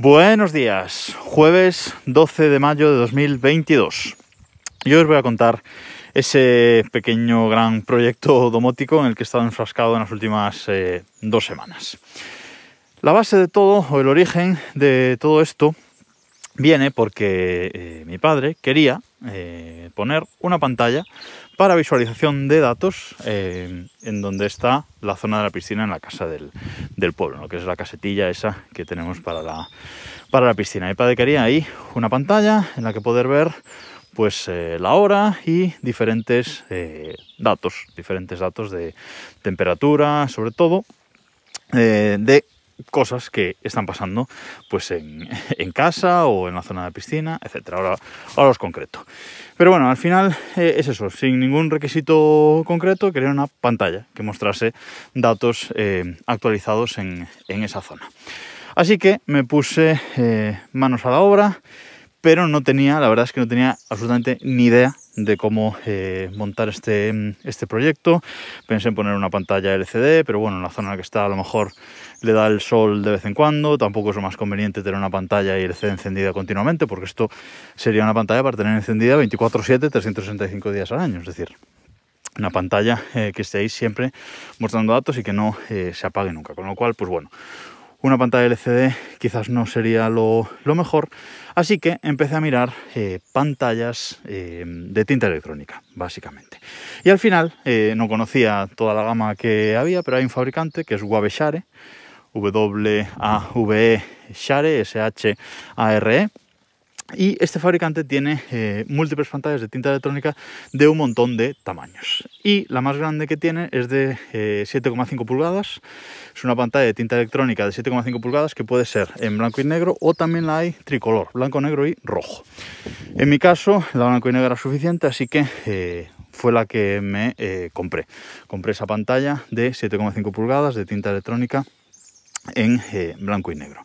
Buenos días, jueves 12 de mayo de 2022. Yo os voy a contar ese pequeño gran proyecto domótico en el que he estado enfrascado en las últimas eh, dos semanas. La base de todo, o el origen de todo esto, viene porque eh, mi padre quería eh, poner una pantalla para visualización de datos eh, en donde está la zona de la piscina en la casa del, pueblo, lo que es la casetilla esa que tenemos para la, para la piscina. Mi padre quería ahí una pantalla en la que poder ver pues la hora y diferentes datos, diferentes datos de temperatura, sobre todo, de cosas que están pasando pues en, casa o en la zona de piscina, etc. Ahora, ahora os concreto. Pero bueno, al final eh, es eso, sin ningún requisito concreto, quería una pantalla que mostrase datos eh, actualizados en, esa zona. Así que me puse eh, manos a la obra, pero no tenía, la verdad es que no tenía absolutamente ni idea de cómo montar este, este proyecto. Pensé en poner una pantalla LCD, pero bueno, en la zona en la que está a lo mejor le da el sol de vez en cuando, tampoco es lo más conveniente tener una pantalla y el CD encendida continuamente, porque esto sería una pantalla para tener encendida 24/7, 365 días al año, es decir, una pantalla eh, que esté ahí siempre mostrando datos y que no eh, se apague nunca, con lo cual, pues bueno, una pantalla LCD quizás no sería lo, mejor, así que empecé a mirar eh, pantallas de tinta electrónica, básicamente. Y al final no conocía toda la gama que había, pero hay un fabricante que es Waveshare, W-A-V-E Share, S-H-A-R-E. Y este fabricante tiene eh, múltiples pantallas de tinta electrónica de un montón de tamaños. Y la más grande que tiene es de 7,5 eh, pulgadas. Es una pantalla de tinta electrónica de 7,5 pulgadas que puede ser en blanco y negro o también la hay tricolor, blanco, negro y rojo. En mi caso, la blanco y negro era suficiente, así que eh, fue la que me compré. Compré esa pantalla de 7,5 pulgadas de tinta electrónica en blanco y negro.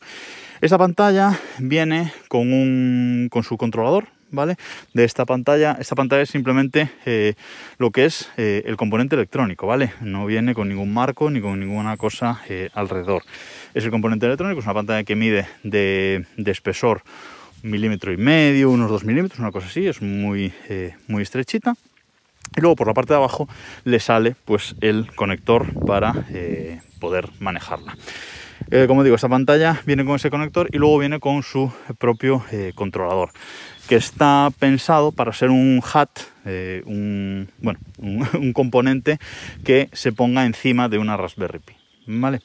Esta pantalla viene con, un, con su controlador, ¿vale? De esta pantalla. Esta pantalla es simplemente eh, lo que es eh, el componente electrónico, ¿vale? No viene con ningún marco ni con ninguna cosa alrededor. Es el componente electrónico, es una pantalla que mide de, espesor un milímetro y medio, unos dos milímetros, una cosa así, es muy, muy estrechita. Y luego por la parte de abajo le sale pues el conector para poder manejarla. Eh, como digo, esta pantalla viene con ese conector y luego viene con su propio eh, controlador, que está pensado para ser un HAT, eh, un, bueno, un, componente que se ponga encima de una Raspberry Pi. ¿vale?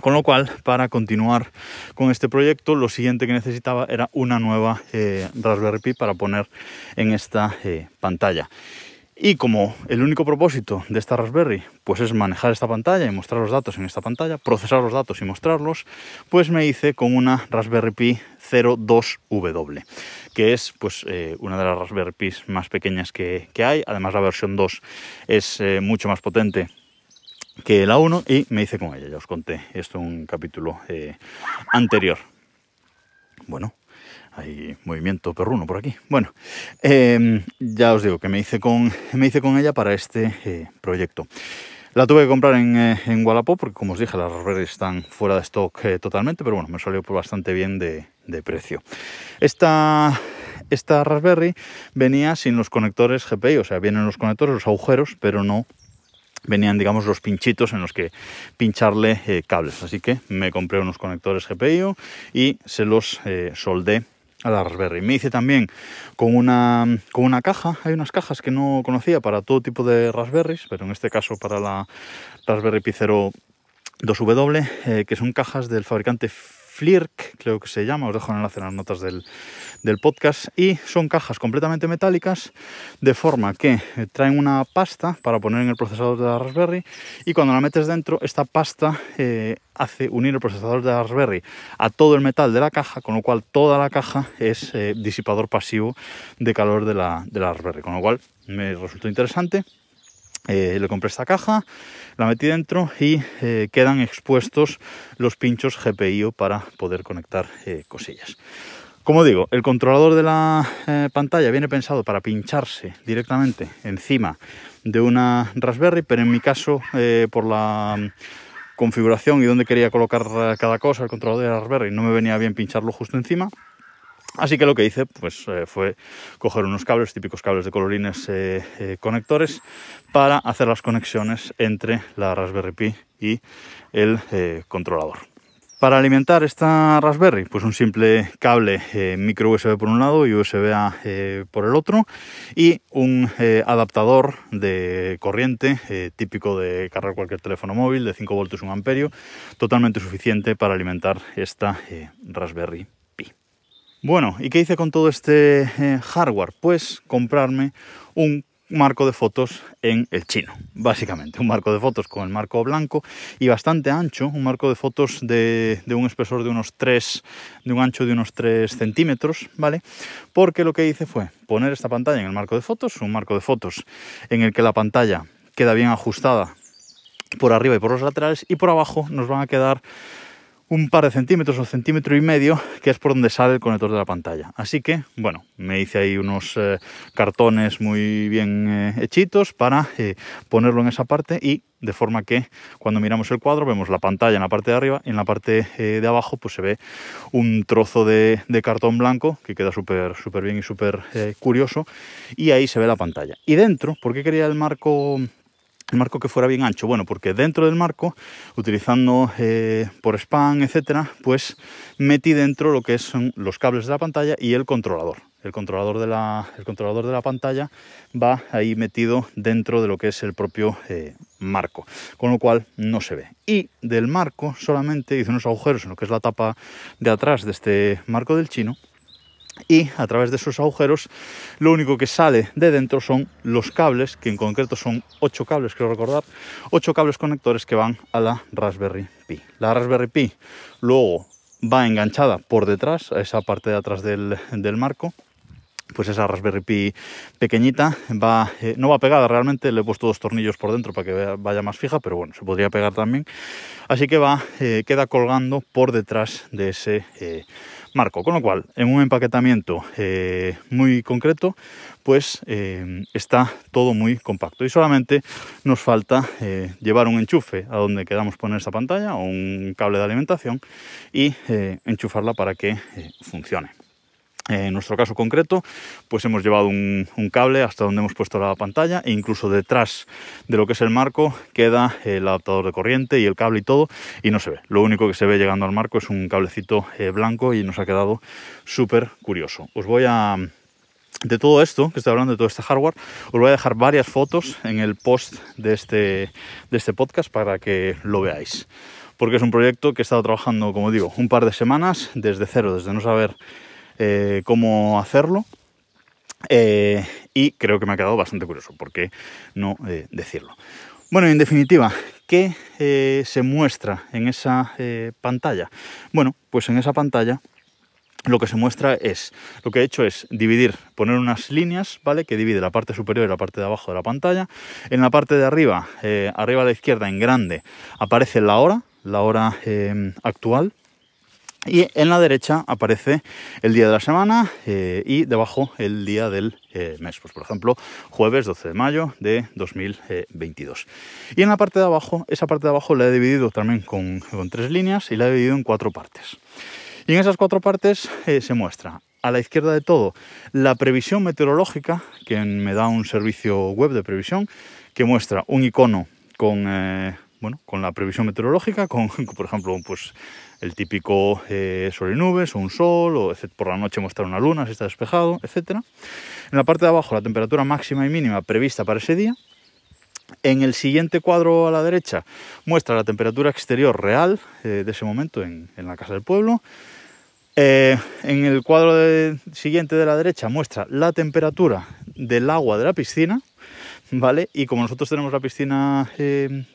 Con lo cual, para continuar con este proyecto, lo siguiente que necesitaba era una nueva Raspberry Pi para poner en esta pantalla. Y como el único propósito de esta Raspberry pues es manejar esta pantalla y mostrar los datos en esta pantalla, procesar los datos y mostrarlos, pues me hice con una Raspberry Pi 02W, que es pues eh, una de las Raspberry Pis más pequeñas que, hay. Además la versión 2 es eh, mucho más potente que la 1 y me hice con ella. Ya os conté esto en un capítulo eh, anterior. Bueno, hay movimiento perruno por aquí. Bueno, em, ya os digo que me hice con, me hice con ella para este eh, proyecto. La tuve que comprar en, eh, porque, como os dije, las Raspberry están fuera de stock eh, totalmente, pero bueno, me salió bastante bien de, precio. Esta, esta Raspberry venía sin los conectores GPI, o sea, vienen los conectores, los agujeros, pero no venían, digamos, los pinchitos en los que pincharle cables. Así que me compré unos conectores GPIO y se los soldé a la Raspberry. Me hice también con una, con una caja, hay unas cajas que no conocía para todo tipo de Raspberries, pero en este caso para la Raspberry Pi 0 2W, eh, que son cajas del fabricante Flirk, creo que se llama, os dejo el enlace en las notas del, del podcast, y son cajas completamente metálicas, de forma que eh, traen una pasta para poner en el procesador de la Raspberry, y cuando la metes dentro, esta pasta eh, hace unir el procesador de la Raspberry a todo el metal de la caja, con lo cual toda la caja es eh, disipador pasivo de calor de la, de la Raspberry, con lo cual me resultó interesante eh, le compré esta caja, la metí dentro y eh, quedan expuestos los pinchos GPIO para poder conectar eh, cosillas. Como digo, el controlador de la pantalla viene pensado para pincharse directamente encima de una Raspberry, pero en mi caso, por, la, configuración y dónde quería colocar cada cosa, el controlador de Raspberry, no me venía bien pincharlo justo encima. Así que lo que hice pues, eh, fue coger unos cables, típicos cables de colorines eh, eh, conectores, para hacer las conexiones entre la Raspberry Pi y el controlador. Para alimentar esta Raspberry, pues un simple cable micro USB por un lado y USB A por el otro y un adaptador de corriente típico de cargar cualquier teléfono móvil de 5 voltios 1 amperio, totalmente suficiente para alimentar esta Raspberry bueno, ¿y qué hice con todo este eh, hardware? Pues comprarme un marco de fotos en el chino, básicamente. Un marco de fotos con el marco blanco y bastante ancho, un marco de fotos de, un espesor de unos 3, de un ancho de unos 3 centímetros, ¿vale? Porque lo que hice fue poner esta pantalla en el marco de fotos, un marco de fotos en el que la pantalla queda bien ajustada por arriba y por los laterales y por abajo nos van a quedar un par de centímetros o centímetro y medio, que es por donde sale el conector de la pantalla. Así que, bueno, me hice ahí unos eh, cartones muy bien eh, hechitos para eh, ponerlo en esa parte y de forma que cuando miramos el cuadro vemos la pantalla en la parte de arriba y en la parte de abajo pues se ve un trozo de, de cartón blanco que queda súper súper bien y súper curioso y ahí se ve la pantalla. Y dentro, ¿por qué quería el marco el marco que fuera bien ancho. Bueno, porque dentro del marco, utilizando eh, por spam, etcétera, pues metí dentro lo que son los cables de la pantalla y el controlador. El controlador de la, el controlador de la pantalla va ahí metido dentro de lo que es el propio eh, marco, con lo cual no se ve. Y del marco solamente hice unos agujeros en lo que es la tapa de atrás de este marco del chino y a través de esos agujeros lo único que sale de dentro son los cables, que en concreto son 8 cables, quiero recordar, 8 cables conectores que van a la Raspberry Pi. La Raspberry Pi luego va enganchada por detrás, a esa parte de atrás del, marco, pues esa Raspberry Pi pequeñita eh, no va pegada realmente, le he puesto dos tornillos por dentro para que vaya más fija, pero bueno, se podría pegar también. Así que va, eh, queda colgando por detrás de ese eh, marco. Con lo cual, en un empaquetamiento muy concreto, pues está todo muy compacto. Y solamente nos falta llevar un enchufe a donde queramos poner esta pantalla o un cable de alimentación y enchufarla para que funcione. En nuestro caso concreto, pues hemos llevado un, cable hasta donde hemos puesto la pantalla e incluso detrás de lo que es el marco queda el adaptador de corriente y el cable y todo y no se ve. Lo único que se ve llegando al marco es un cablecito eh, blanco y nos ha quedado súper curioso. Os voy a... De todo esto, que estoy hablando de todo este hardware, os voy a dejar varias fotos en el post de este, de este podcast para que lo veáis. Porque es un proyecto que he estado trabajando, como digo, un par de semanas desde cero, desde no saber eh, cómo hacerlo. Eh, y creo que me ha quedado bastante curioso, ¿por qué no eh, decirlo? Bueno, en definitiva, ¿qué se muestra en esa pantalla? Bueno, pues en esa pantalla lo que se muestra es, lo que he hecho es dividir, poner unas líneas, ¿vale? Que divide la parte superior y la parte de abajo de la pantalla. En la parte de arriba, arriba a la izquierda, en grande, aparece la hora, la hora actual, y en la derecha aparece el día de la semana eh, y debajo el día del eh, mes. Pues por ejemplo, jueves 12 de mayo de 2022. Y en la parte de abajo, esa parte de abajo la he dividido también con, tres líneas y la he dividido en cuatro partes. Y en esas cuatro partes eh, se muestra a la izquierda de todo la previsión meteorológica, que me da un servicio web de previsión, que muestra un icono con, bueno, con la previsión meteorológica, con, por ejemplo, pues el típico eh, y nubes, o un sol, o por la noche mostrar una luna si está despejado, etc. En la parte de abajo la temperatura máxima y mínima prevista para ese día. En el siguiente cuadro a la derecha muestra la temperatura exterior real eh, de ese momento en, la casa del pueblo. Eh, en el cuadro siguiente de la derecha muestra la temperatura del agua de la piscina, ¿vale? Y como nosotros tenemos la piscina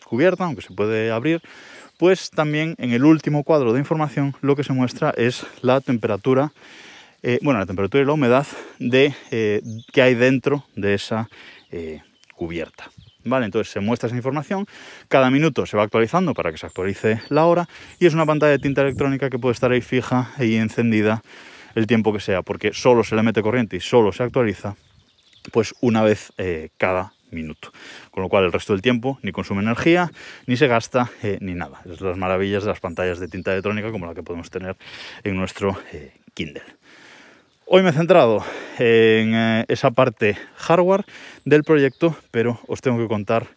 cubierta, aunque se puede abrir, pues también en el último cuadro de información lo que se muestra es la temperatura, eh, bueno, la temperatura y la humedad de, eh, que hay dentro de esa eh, cubierta. Vale, entonces se muestra esa información, cada minuto se va actualizando para que se actualice la hora y es una pantalla de tinta electrónica que puede estar ahí fija y encendida el tiempo que sea, porque solo se le mete corriente y solo se actualiza pues una vez cada minuto. Con lo cual el resto del tiempo ni consume energía, ni se gasta, eh, ni nada. Es las maravillas de las pantallas de tinta electrónica como la que podemos tener en nuestro eh, Kindle. Hoy me he centrado en eh, esa parte hardware del proyecto, pero os tengo que contar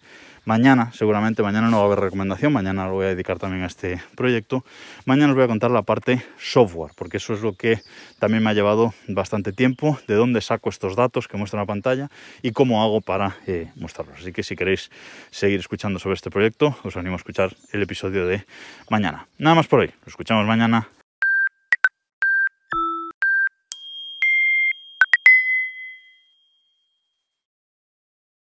Mañana, seguramente, mañana no va a haber recomendación, mañana lo voy a dedicar también a este proyecto. Mañana os voy a contar la parte software, porque eso es lo que también me ha llevado bastante tiempo, de dónde saco estos datos que muestro en la pantalla y cómo hago para eh, mostrarlos. Así que si queréis seguir escuchando sobre este proyecto, os animo a escuchar el episodio de mañana. Nada más por hoy, nos escuchamos mañana.